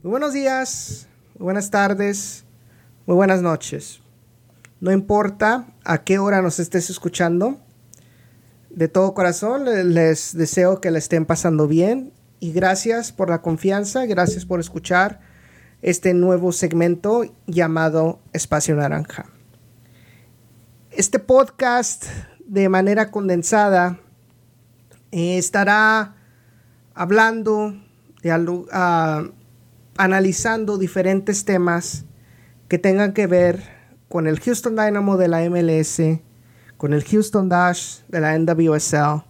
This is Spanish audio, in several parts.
Muy buenos días, muy buenas tardes, muy buenas noches. No importa a qué hora nos estés escuchando, de todo corazón les deseo que la estén pasando bien y gracias por la confianza, gracias por escuchar este nuevo segmento llamado Espacio Naranja. Este podcast de manera condensada eh, estará hablando, de, uh, analizando diferentes temas que tengan que ver con el Houston Dynamo de la MLS, con el Houston Dash de la NWSL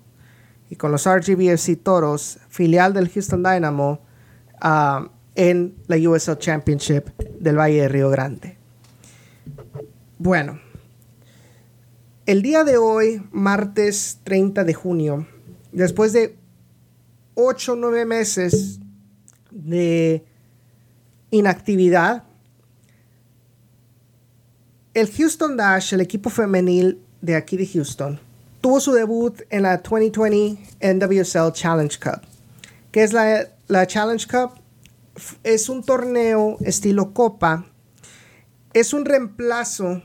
y con los RGBFC Toros, filial del Houston Dynamo, uh, en la USL Championship del Valle de Río Grande. Bueno, el día de hoy, martes 30 de junio, después de 8 o 9 meses de inactividad, el Houston Dash, el equipo femenil de aquí de Houston, tuvo su debut en la 2020 NWSL Challenge Cup. ¿Qué es la, la Challenge Cup? Es un torneo estilo Copa. Es un reemplazo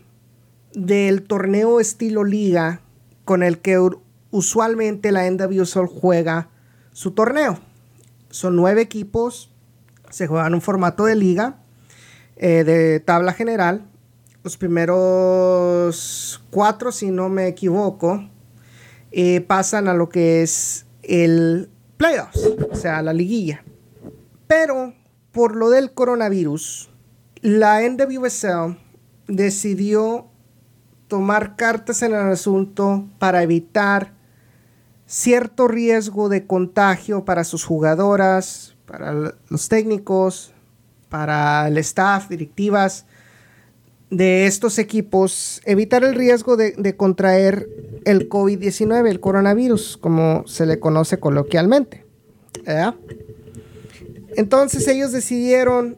del torneo estilo Liga con el que usualmente la NWSL juega su torneo. Son nueve equipos se juega en un formato de liga, eh, de tabla general. Los primeros cuatro, si no me equivoco, eh, pasan a lo que es el playoffs, o sea, la liguilla. Pero por lo del coronavirus, la NWSL decidió tomar cartas en el asunto para evitar cierto riesgo de contagio para sus jugadoras, para los técnicos, para el staff, directivas de estos equipos, evitar el riesgo de, contraer el COVID-19, el coronavirus, como se le conoce coloquialmente. Entonces ellos decidieron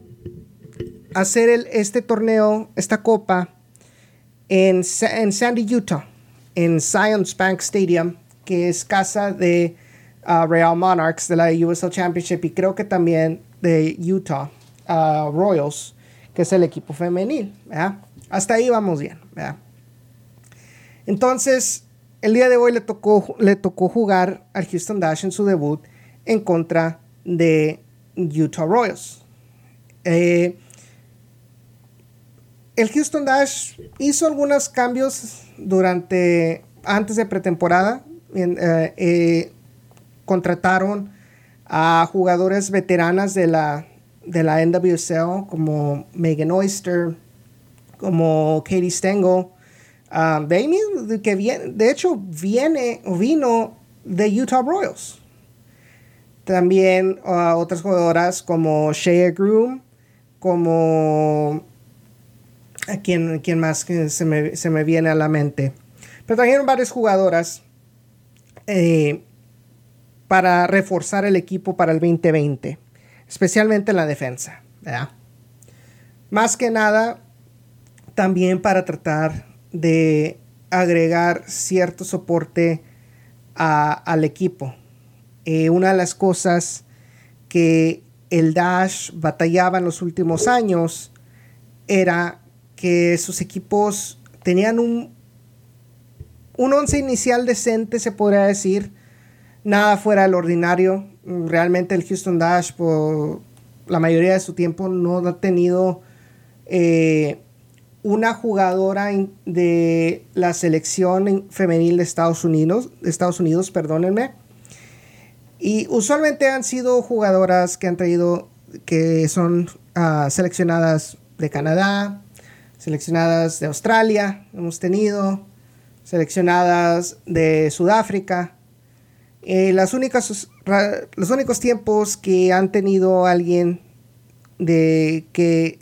hacer este torneo, esta copa, en, Sandy, Utah, en Science Bank Stadium, que es casa de Real Monarchs de la USL Championship y creo que también de Utah Royals, que es el equipo femenil. Hasta ahí vamos bien. Entonces, el día de hoy le tocó, le tocó jugar al Houston Dash en su debut en contra de Utah Royals. Eh, el Houston Dash hizo algunos cambios durante antes de pretemporada. Eh, eh, contrataron a jugadores veteranas de la, de la NWSL como Megan Oyster, como Katie Stengel. Um, de, que viene, de hecho viene o vino de Utah Royals. También uh, otras jugadoras como Shea Groom, como a quien, más que se me, se me viene a la mente. Pero trajeron varias jugadoras eh, para reforzar el equipo para el 2020, especialmente en la defensa. Más que nada, también para tratar de agregar cierto soporte al equipo. Eh, una de las cosas que el Dash batallaba en los últimos años era que sus equipos tenían un, un once inicial decente, se podría decir, nada fuera del ordinario. Realmente el Houston Dash por la mayoría de su tiempo no ha tenido eh, una jugadora de la selección femenil de Estados Unidos, Estados Unidos, perdónenme. Y usualmente han sido jugadoras que han traído, que son ah, seleccionadas de Canadá, seleccionadas de Australia, hemos tenido, seleccionadas de Sudáfrica. Eh, las únicas, los únicos tiempos que han tenido alguien de que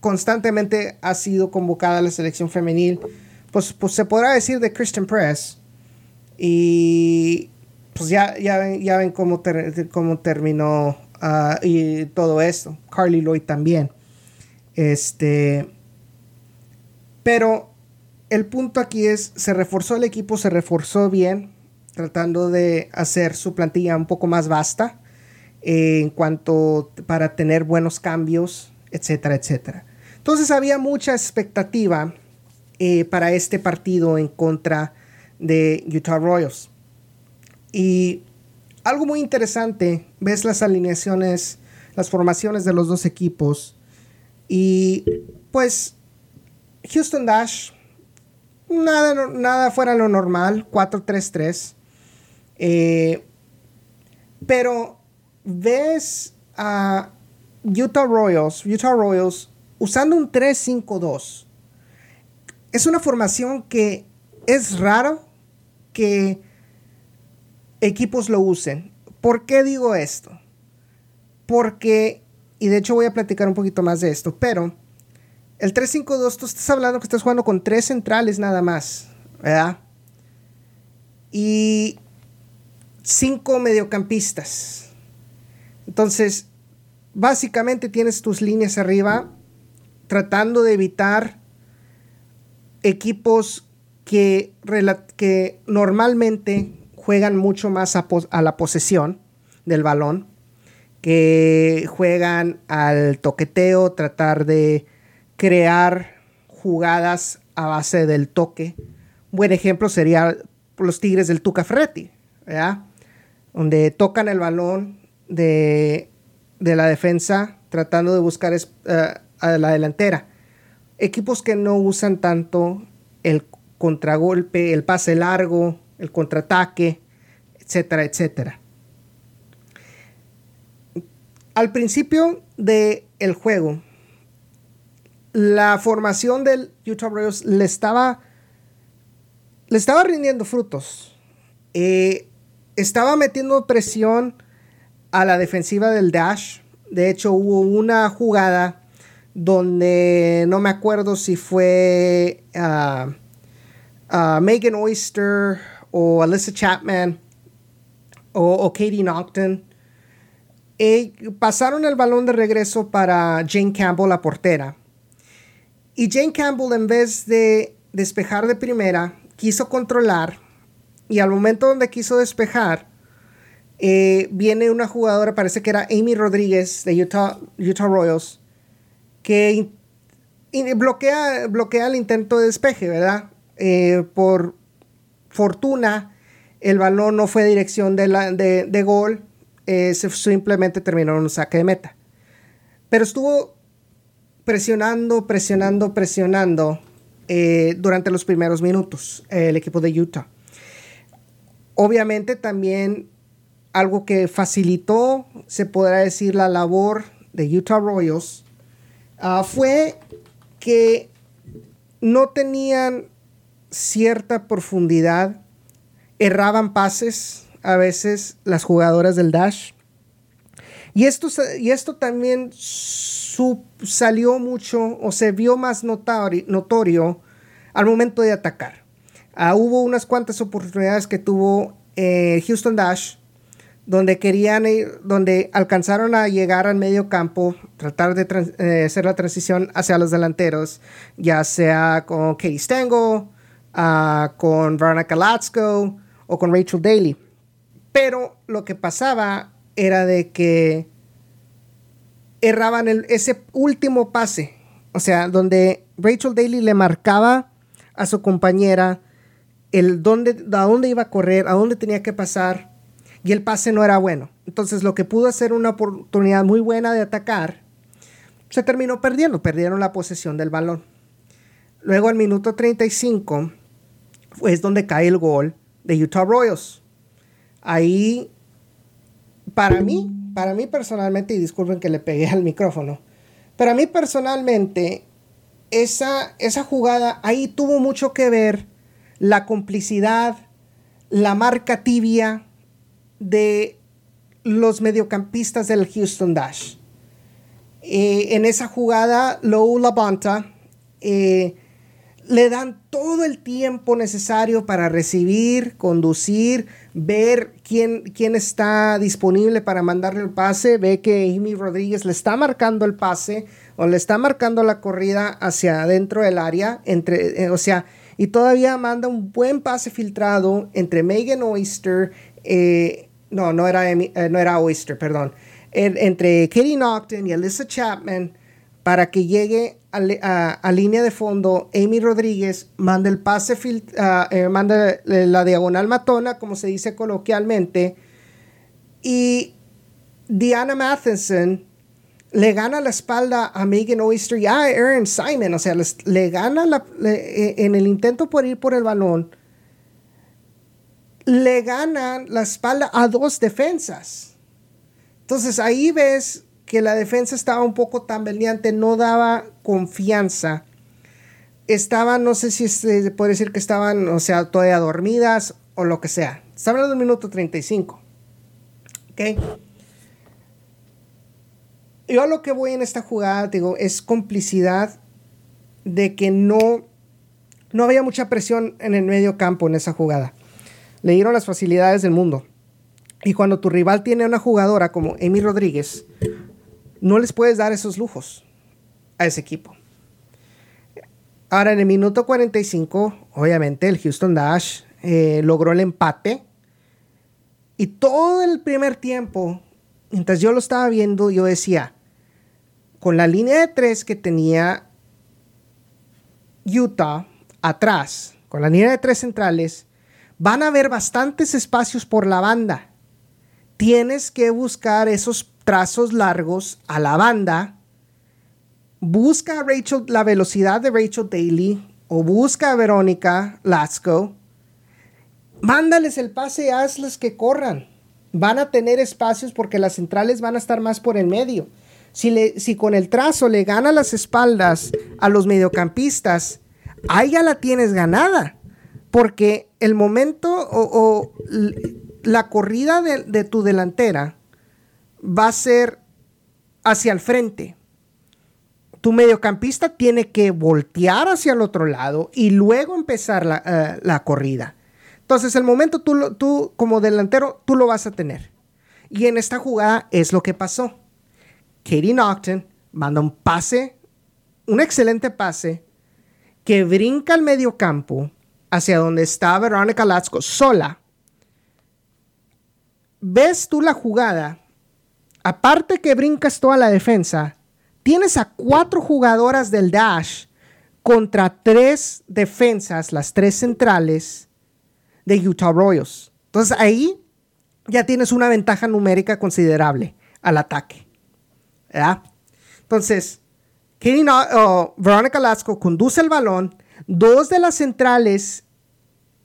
constantemente ha sido convocada a la selección femenil, pues, pues se podrá decir de Christian Press. Y pues ya, ya, ya ven cómo, cómo terminó ah, y todo esto. Carly Lloyd también. Este. Pero el punto aquí es, se reforzó el equipo, se reforzó bien tratando de hacer su plantilla un poco más vasta. eh, en cuanto para tener buenos cambios, etcétera, etcétera. Entonces había mucha expectativa eh, para este partido en contra de Utah Royals. Y algo muy interesante, ves las alineaciones, las formaciones de los dos equipos. Y pues Houston Dash, nada, nada fuera lo normal, 4-3-3. Eh, pero ves a Utah Royals, Utah Royals usando un 3-5-2. Es una formación que es raro que equipos lo usen. ¿Por qué digo esto? Porque, y de hecho voy a platicar un poquito más de esto, pero el 3-5-2, tú estás hablando que estás jugando con tres centrales nada más, ¿verdad? Y cinco mediocampistas. Entonces, básicamente tienes tus líneas arriba tratando de evitar equipos que, que normalmente juegan mucho más a, la posesión del balón, que juegan al toqueteo, tratar de crear jugadas a base del toque. Buen ejemplo sería los Tigres del Tuca Ferretti, donde tocan el balón de, la defensa tratando de buscar eh, a la delantera. Equipos que no usan tanto el contragolpe, el pase largo, el contraataque, etcétera, etcétera. Al principio del el juego, la formación del Utah Royals le estaba, le estaba rindiendo frutos. Eh, estaba metiendo presión a la defensiva del Dash. De hecho, hubo una jugada donde no me acuerdo si fue uh, uh, Megan Oyster o Alyssa Chapman o, Katie Nocton. Eh, pasaron el balón de regreso para Jane Campbell, la portera. Y Jane Campbell, en vez de despejar de primera, quiso controlar. Y al momento donde quiso despejar, eh, viene una jugadora, parece que era Amy Rodríguez de Utah, Utah Royals, que bloquea, bloquea el intento de despeje, ¿verdad? Eh, por fortuna, el balón no fue dirección de, la, de, gol, eh, simplemente terminó en un saque de meta. Pero estuvo presionando, presionando, presionando durante los primeros minutos el equipo de Utah. Obviamente también algo que facilitó, se podrá decir, la labor de Utah Royals ah, fue que no tenían cierta profundidad, erraban pases a veces las jugadoras del Dash. Y esto, y esto también salió mucho o se vio más notorio al momento de atacar. Ah, hubo unas cuantas oportunidades que tuvo eh, Houston Dash donde querían donde alcanzaron a llegar al medio campo, tratar de eh, hacer la transición hacia los delanteros, ya sea con Katie Stengo, ah, con Verna Kalatsko o con Rachel Daly. Pero lo que pasaba era de que erraban ese último pase. O sea, donde Rachel Daly le marcaba a su compañera el dónde, a dónde iba a correr, a dónde tenía que pasar, y el pase no era bueno. Entonces, lo que pudo ser una oportunidad muy buena de atacar, se terminó perdiendo, perdieron la posesión del balón. Luego, al minuto 35, es donde cae el gol de Utah Royals. Ahí, para mí, para mí personalmente, y disculpen que le pegué al micrófono, pero a mí personalmente, esa, esa jugada ahí tuvo mucho que ver la complicidad, la marca tibia de los mediocampistas del Houston Dash. Eh, en esa jugada, Lou Labonta eh, le dan todo el tiempo necesario para recibir, conducir, ver quién, quién está disponible para mandarle el pase. Ve que Amy Rodríguez le está marcando el pase o le está marcando la corrida hacia adentro del área. Entre, eh, o sea, y todavía manda un buen pase filtrado entre Megan Oyster. Eh, no, no era, eh, no era Oyster, perdón. entre Katie Naughton y Alyssa Chapman para que llegue a, línea de fondo Amy Rodríguez, manda el pase, ah, eh, manda la diagonal matona, como se dice coloquialmente, y Diana Matheson le gana la espalda a Megan Oyster y a Aaron Simon, o sea, le gana eh, en el intento por ir por el balón, le gana la espalda a dos defensas. Entonces ahí ves que la defensa estaba un poco tambaleante, no daba confianza. Estaban, no sé si se puede decir que estaban, o sea, todavía dormidas o lo que sea. Está hablando del minuto 35. ¿Ok? Yo a lo que voy en esta jugada, digo, es complicidad de que no, no había mucha presión en el medio campo en esa jugada. Le dieron las facilidades del mundo. Y cuando tu rival tiene una jugadora como Amy Rodríguez, no les puedes dar esos lujos a ese equipo. Ahora, en el minuto 45, obviamente, el Houston Dash eh, logró el empate. Y todo el primer tiempo, mientras yo lo estaba viendo, yo decía, con la línea de tres que tenía Utah atrás, con la línea de tres centrales, van a haber bastantes espacios por la banda. Tienes que buscar esos trazos largos a la banda. Busca Rachel, la velocidad de Rachel Daly o busca a Verónica Lasco. Mándales el pase y hazles que corran. Van a tener espacios porque las centrales van a estar más por el medio. Si, le, si con el trazo le gana las espaldas a los mediocampistas, ahí ya la tienes ganada. Porque el momento o, la corrida de, tu delantera va a ser hacia el frente. Tu mediocampista tiene que voltear hacia el otro lado y luego empezar la, eh, corrida. Entonces, el momento tú, tú, como delantero, tú lo vas a tener. Y en esta jugada es lo que pasó. Katie Naughton manda un pase, un excelente pase, que brinca al medio campo hacia donde está Veronica Latsko sola. Ves tú la jugada, aparte que brincas toda la defensa, tienes a cuatro jugadoras del Dash contra tres defensas, las tres centrales de Utah Royals. Entonces ahí ya tienes una ventaja numérica considerable al ataque. Entonces, Veronica Lasco conduce el balón. Dos de las centrales,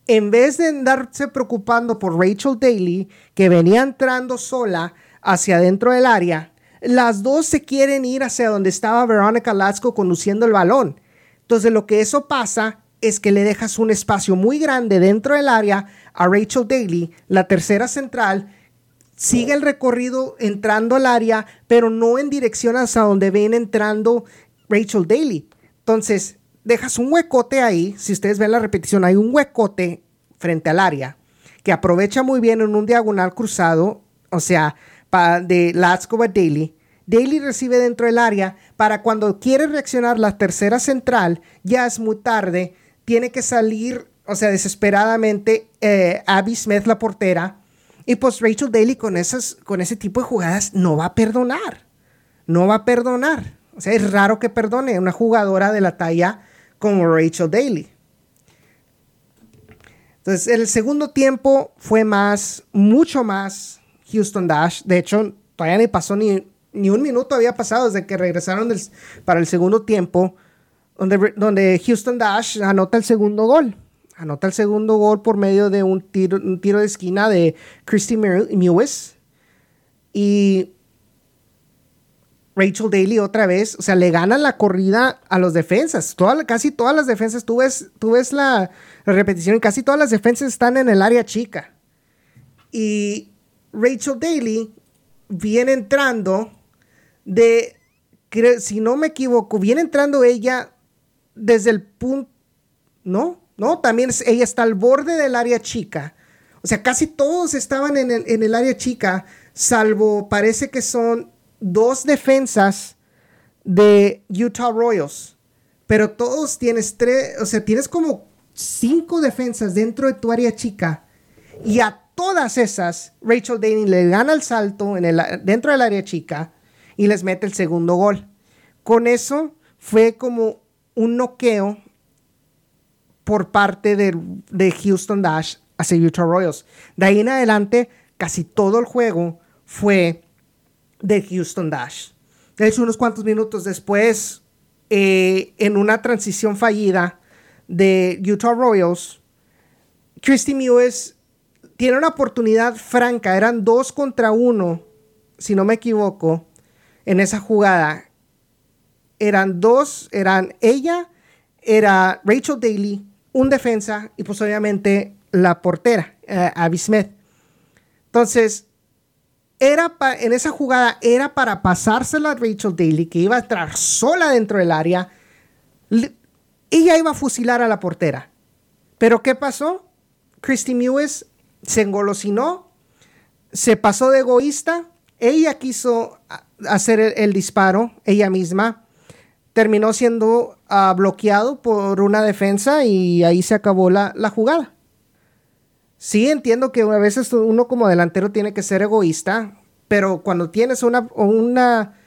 en vez de andarse preocupando por Rachel Daly, que venía entrando sola hacia dentro del área, las dos se quieren ir hacia donde estaba Veronica Lasco conduciendo el balón. Entonces, lo que eso pasa es que le dejas un espacio muy grande dentro del área a Rachel Daly, la tercera central, sigue el recorrido entrando al área, pero no en dirección hacia donde ven entrando Rachel Daly. Entonces, dejas un huecote ahí. Si ustedes ven la repetición, hay un huecote frente al área que aprovecha muy bien en un diagonal cruzado, o sea, de Latsko a Daly. Daly recibe dentro del área para cuando quiere reaccionar la tercera central, ya es muy tarde, tiene que salir, o sea, desesperadamente eh, Abby Smith, la portera, y pues Rachel Daly con, esas, con ese tipo de jugadas no va a perdonar. No va a perdonar. O sea, es raro que perdone una jugadora de la talla como Rachel Daly. Entonces, el segundo tiempo fue más, mucho más Houston Dash. De hecho, todavía ni pasó ni, ni un minuto había pasado desde que regresaron para el segundo tiempo, donde, donde Houston Dash anota el segundo gol anota el segundo gol por medio de un tiro, un tiro de esquina de Christy Mewes. Y Rachel Daly otra vez, o sea, le ganan la corrida a los defensas. casi todas las defensas, tú ves, ves la, repetición, casi todas las defensas están en el área chica. Y Rachel Daly viene entrando de, si no me equivoco, viene entrando ella desde el punto, ¿no? ¿No? También ella está al borde del área chica. O sea, casi todos estaban en el, área chica, salvo parece que son dos defensas de Utah Royals. Pero todos tienes tres, o sea, tienes como cinco defensas dentro de tu área chica. Y a todas esas, Rachel Daly le gana el salto en el, dentro del área chica y les mete el segundo gol. Con eso fue como un noqueo por parte de, de Houston Dash hacia Utah Royals. De ahí en adelante, casi todo el juego fue de Houston Dash. De hecho, unos cuantos minutos después, eh, en una transición fallida de Utah Royals, Christy Mewes tiene una oportunidad franca. Eran dos contra uno, si no me equivoco, en esa jugada. Eran dos, eran ella, era Rachel Daly, un defensa y pues obviamente la portera, eh, Abby Smith. Entonces, era en esa jugada era para pasársela a Rachel Daly, que iba a entrar sola dentro del área. ella iba a fusilar a la portera. Pero ¿qué pasó? Christy Mewes se engolosinó, se pasó de egoísta. Ella quiso hacer el, disparo, ella misma. Terminó siendo uh, bloqueado por una defensa y ahí se acabó la, la jugada. Sí, entiendo que a veces uno como delantero tiene que ser egoísta, pero cuando tienes una, una,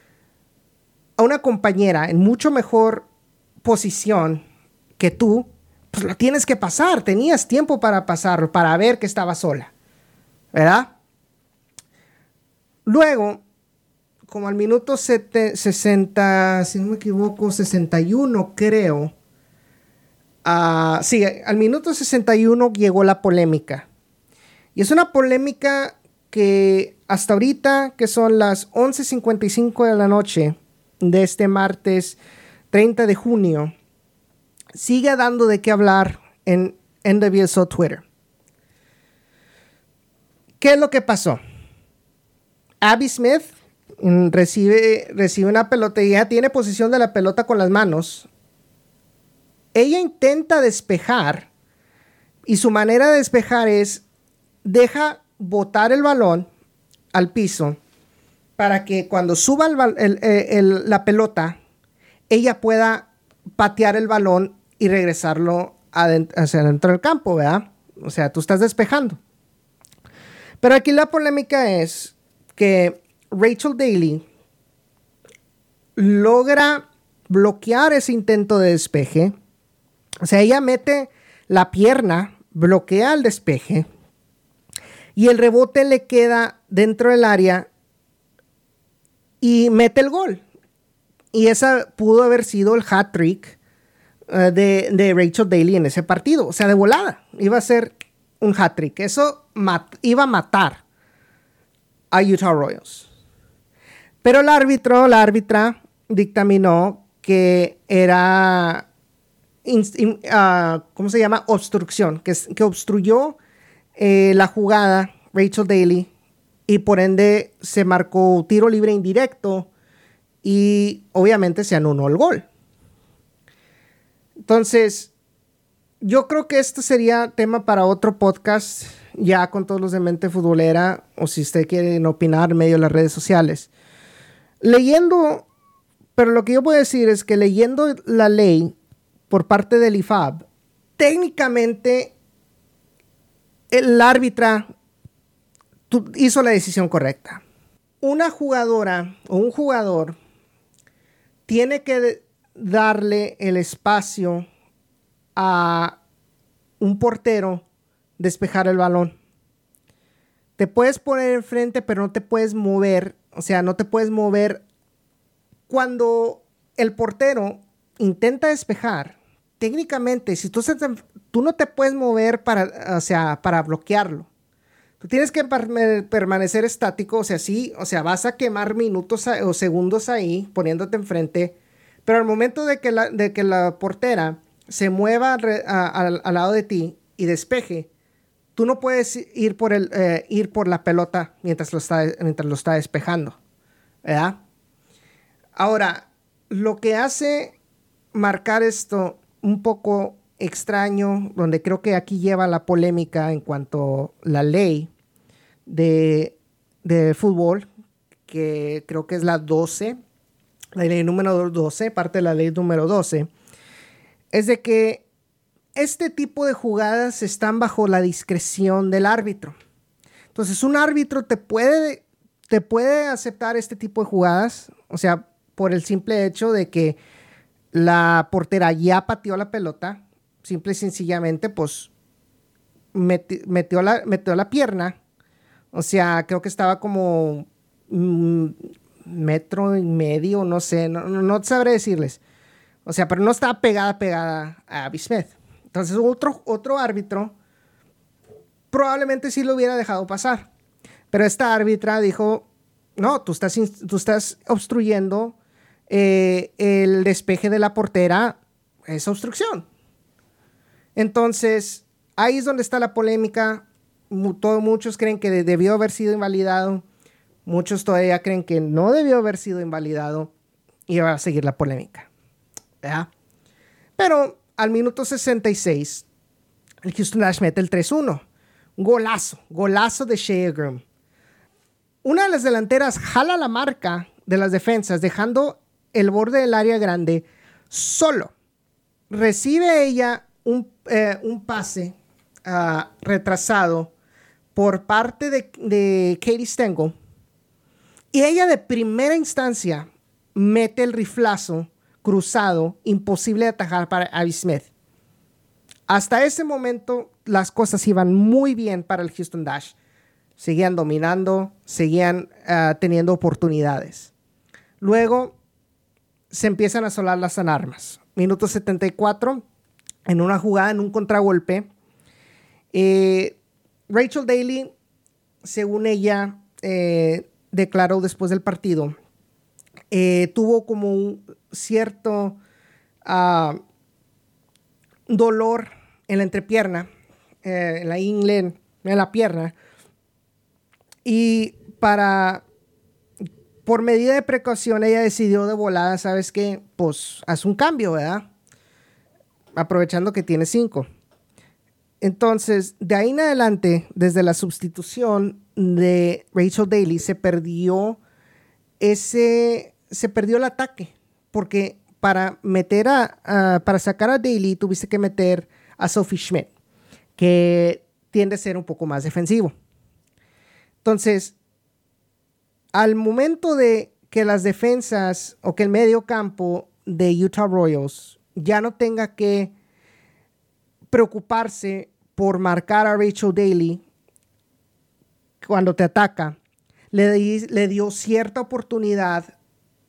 una compañera en mucho mejor posición que tú, pues lo tienes que pasar. Tenías tiempo para pasarlo, para ver que estaba sola. ¿Verdad? Luego, como al minuto 60, si no me equivoco, 61 creo, Uh, sí, al minuto 61 llegó la polémica. Y es una polémica que hasta ahorita, que son las 11.55 de la noche de este martes 30 de junio, sigue dando de qué hablar en NWSO Twitter. ¿Qué es lo que pasó? Abby Smith recibe, recibe una pelota y ya tiene posición de la pelota con las manos ella intenta despejar y su manera de despejar es deja botar el balón al piso para que cuando suba la pelota ella pueda patear el balón y regresarlo hacia dentro del campo, ¿verdad? O sea, tú estás despejando. Pero aquí la polémica es que Rachel Daly logra bloquear ese intento de despeje o sea, ella mete la pierna, bloquea el despeje y el rebote le queda dentro del área y mete el gol. Y esa pudo haber sido el hat trick eh, de, Rachel Daly en ese partido. O sea, de volada. Iba a ser un hat trick. Eso iba a matar a Utah Royals. Pero el árbitro, la árbitra, dictaminó que era Ah, ¿cómo se llama? Obstrucción, que, obstruyó eh, la jugada Rachel Daly y por ende se marcó tiro libre indirecto y obviamente se anuló el gol. Entonces, yo creo que esto sería tema para otro podcast, ya con todos los de mente futbolera, o si usted quiere opinar medio de las redes sociales. Leyendo, pero lo que yo puedo decir es que leyendo la ley, por parte del IFAB, técnicamente el árbitra hizo la decisión correcta. Una jugadora o un jugador tiene que darle el espacio a un portero despejar el balón. Te puedes poner enfrente, pero no te puedes mover. O sea, no te puedes mover cuando el portero intenta despejar técnicamente, si tú, tú no te puedes mover para, o sea, para bloquearlo. Tú tienes que permanecer estático, o sea, sí, o sea, vas a quemar minutos o segundos ahí poniéndote enfrente, pero al momento de que la, de que la portera se mueva al lado de ti y despeje, tú no puedes ir por, el, eh, ir por la pelota mientras lo, está, mientras lo está despejando, ¿verdad? Ahora, lo que hace marcar esto un poco extraño, donde creo que aquí lleva la polémica en cuanto a la ley de, fútbol, que creo que es la 12, la ley número 12, parte de la ley número 12, es de que este tipo de jugadas están bajo la discreción del árbitro. Entonces, un árbitro te puede, te puede aceptar este tipo de jugadas, o sea, por el simple hecho de que la portera ya pateó la pelota, simple y sencillamente, pues metió, la, metió la pierna, o sea, creo que estaba como un metro y medio, no sé, no, no, sabré decirles. O sea, pero no estaba pegada, pegada a Abby. Entonces, otro, otro árbitro probablemente sí lo hubiera dejado pasar. Pero esta árbitra dijo, no, tú estás, tú estás obstruyendo eh, el despeje de la portera, es obstrucción. Entonces, ahí es donde está la polémica. Todos, muchos creen que debió haber sido invalidado. Muchos todavía creen que no debió haber sido invalidado. Y va a seguir la polémica. Pero al minuto 66, el Houston Dash mete el 3-1. Golazo, golazo de Shea Una de las delanteras jala la marca de las defensas, dejando el borde del área grande solo. Recibe ella un, eh, pase ah, retrasado por parte de, de Katie Stengel. Y ella de primera instancia mete el riflazo cruzado, imposible de atajar para Abby Smith. Hasta ese momento las cosas iban muy bien para el Houston Dash. Seguían dominando, seguían ah, teniendo oportunidades. Luego se empiezan a solar las alarmas. Minuto 74, en una jugada, en un contragolpe, eh, Rachel Daly, según ella eh, declaró después del partido, eh, tuvo como un cierto ah, dolor en la entrepierna, en la ingle, en la pierna. Y para por medida de precaución, ella decidió de volada, ¿sabes qué? Pues haz un cambio, ¿verdad? Aprovechando que tiene cinco. Entonces, de ahí en adelante, desde la sustitución de Rachel Daly, se perdió ese, se perdió el ataque, porque para meter a, para sacar a Daly tuviste que meter a Sophie Schmidt, que tiende a ser un poco más defensivo. Entonces, al momento de que las defensas o que el medio campo de Utah Royals ya no tenga que preocuparse por marcar a Rachel Daly cuando te ataca, le, le dio cierta oportunidad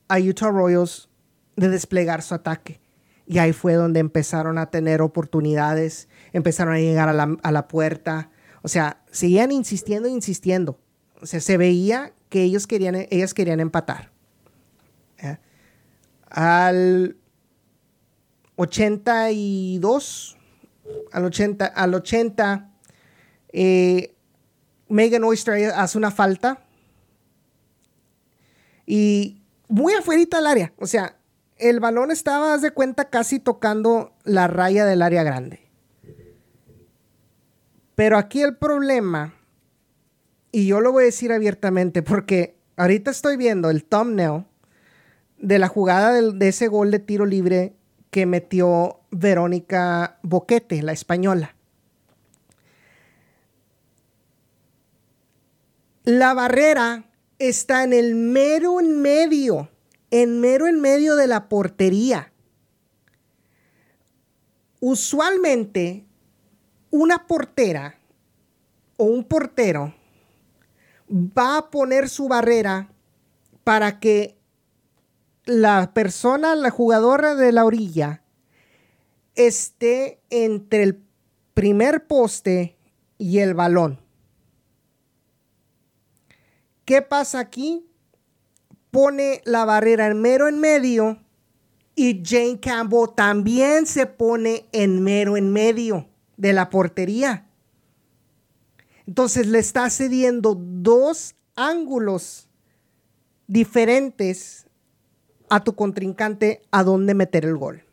a Utah Royals de desplegar su ataque. Y ahí fue donde empezaron a tener oportunidades, empezaron a llegar a la, a la puerta. O sea, seguían insistiendo, insistiendo. O sea, se veía que ellos querían, ellas querían empatar. Al 82, al 80, al 80, eh, Megan Oyster hace una falta y muy afuera del área. O sea, el balón estaba, haz de cuenta, casi tocando la raya del área grande. Pero aquí el problema y yo lo voy a decir abiertamente porque ahorita estoy viendo el thumbnail de la jugada de, ese gol de tiro libre que metió Verónica Boquete, la española. La barrera está en el mero en medio, en mero en medio de la portería. Usualmente, una portera o un portero va a poner su barrera para que la persona, la jugadora de la orilla, esté entre el primer poste y el balón. ¿Qué pasa aquí? Pone la barrera en mero en medio y Jane Campbell también se pone en mero en medio de la portería. Entonces le está cediendo dos ángulos diferentes a tu contrincante a dónde meter el gol.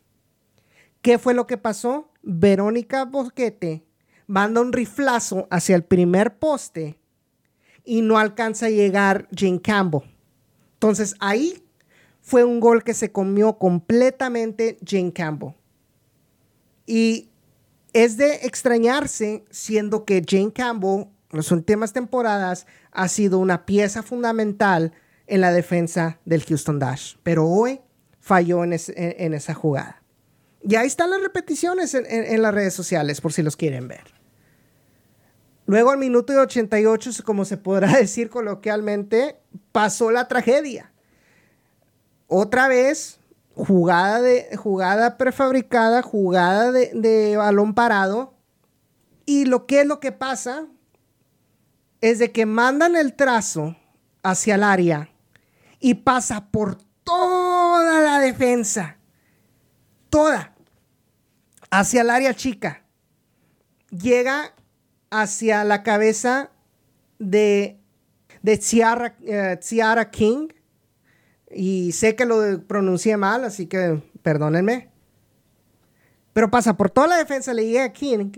¿Qué fue lo que pasó? Verónica Bosquete manda un riflazo hacia el primer poste y no alcanza a llegar Jane Campbell. Entonces ahí fue un gol que se comió completamente Jane Campbell. Y es de extrañarse siendo que Jane Campbell las últimas temporadas ha sido una pieza fundamental en la defensa del Houston Dash, pero hoy falló en, esa jugada. Y ahí están las repeticiones en, las redes sociales, por si los quieren ver. Luego al minuto de 88, como se podrá decir coloquialmente, pasó la tragedia. Otra vez, jugada, de, jugada prefabricada, jugada de, de balón parado. Y lo que es lo que pasa es de que mandan el trazo hacia el área y pasa por toda la defensa, toda, hacia el área chica. Llega hacia la cabeza de, de Ciara, eh, King. Y sé que lo pronuncié mal, así que perdónenme. Pero pasa por toda la defensa, le llega a King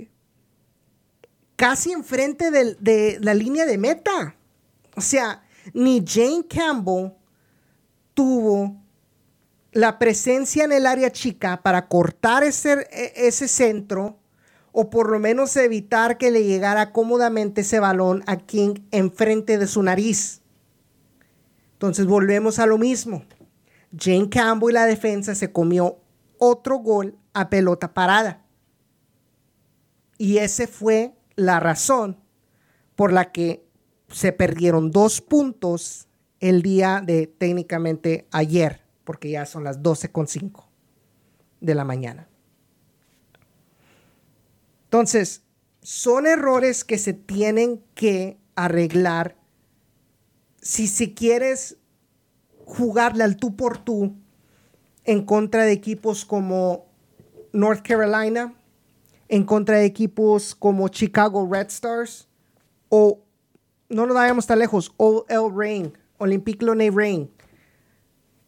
casi enfrente de, la línea de meta. O sea, ni Jane Campbell tuvo la presencia en el área chica para cortar ese, e, ese centro o por lo menos evitar que le llegara cómodamente ese balón a King enfrente de su nariz. Entonces volvemos a lo mismo. Jane Campbell y la defensa se comió otro gol a pelota parada. Y ese fue la razón por la que se perdieron dos puntos el día de técnicamente ayer, porque ya son las 12.5 de la mañana. Entonces, son errores que se tienen que arreglar si, si quieres jugarle al tú por tú en contra de equipos como North Carolina, en contra de equipos como Chicago Red Stars o no nos vayamos tan lejos, OL Reign, Olympique Lyonnais Reign,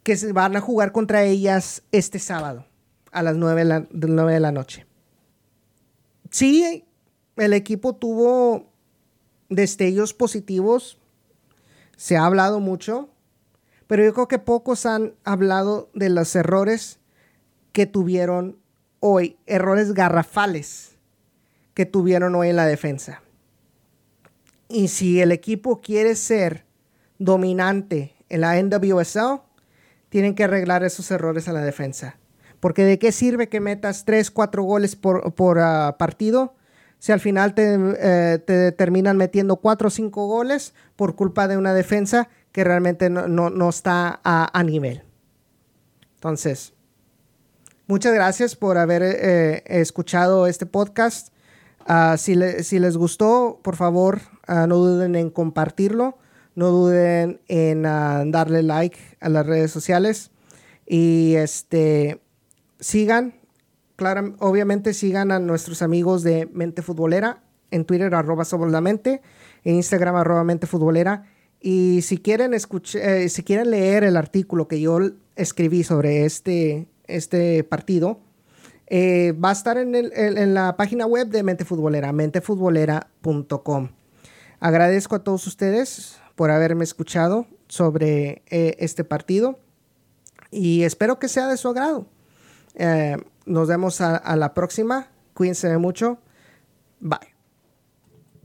que se van a jugar contra ellas este sábado a las 9 de la, 9 de la noche. Sí, el equipo tuvo destellos positivos, se ha hablado mucho, pero yo creo que pocos han hablado de los errores que tuvieron hoy, errores garrafales que tuvieron hoy en la defensa. Y si el equipo quiere ser dominante en la NWSL, tienen que arreglar esos errores en la defensa. Porque de qué sirve que metas 3, 4 goles por, ah, partido si al final eh, te, terminan metiendo 4 o 5 goles por culpa de una defensa que realmente no, está a, nivel. Entonces, Muchas gracias por haber eh, escuchado este podcast. Ah, si, les gustó, por favor, ah, no duden en compartirlo. No duden en darle like a las redes sociales. Y este sigan, obviamente sigan a nuestros amigos de Mente Futbolera en Twitter, arroba sobre la mente, en Instagram, arroba mente futbolera. Y si quieren, escuchar, eh, si quieren leer el artículo que yo escribí sobre este este partido, eh, va a estar en, la página web de Mente Futbolera, mentefutbolera.com. Agradezco a todos ustedes por haberme escuchado sobre eh, este partido y espero que sea de su agrado. Eh, nos vemos a la próxima. Cuídense mucho. Bye.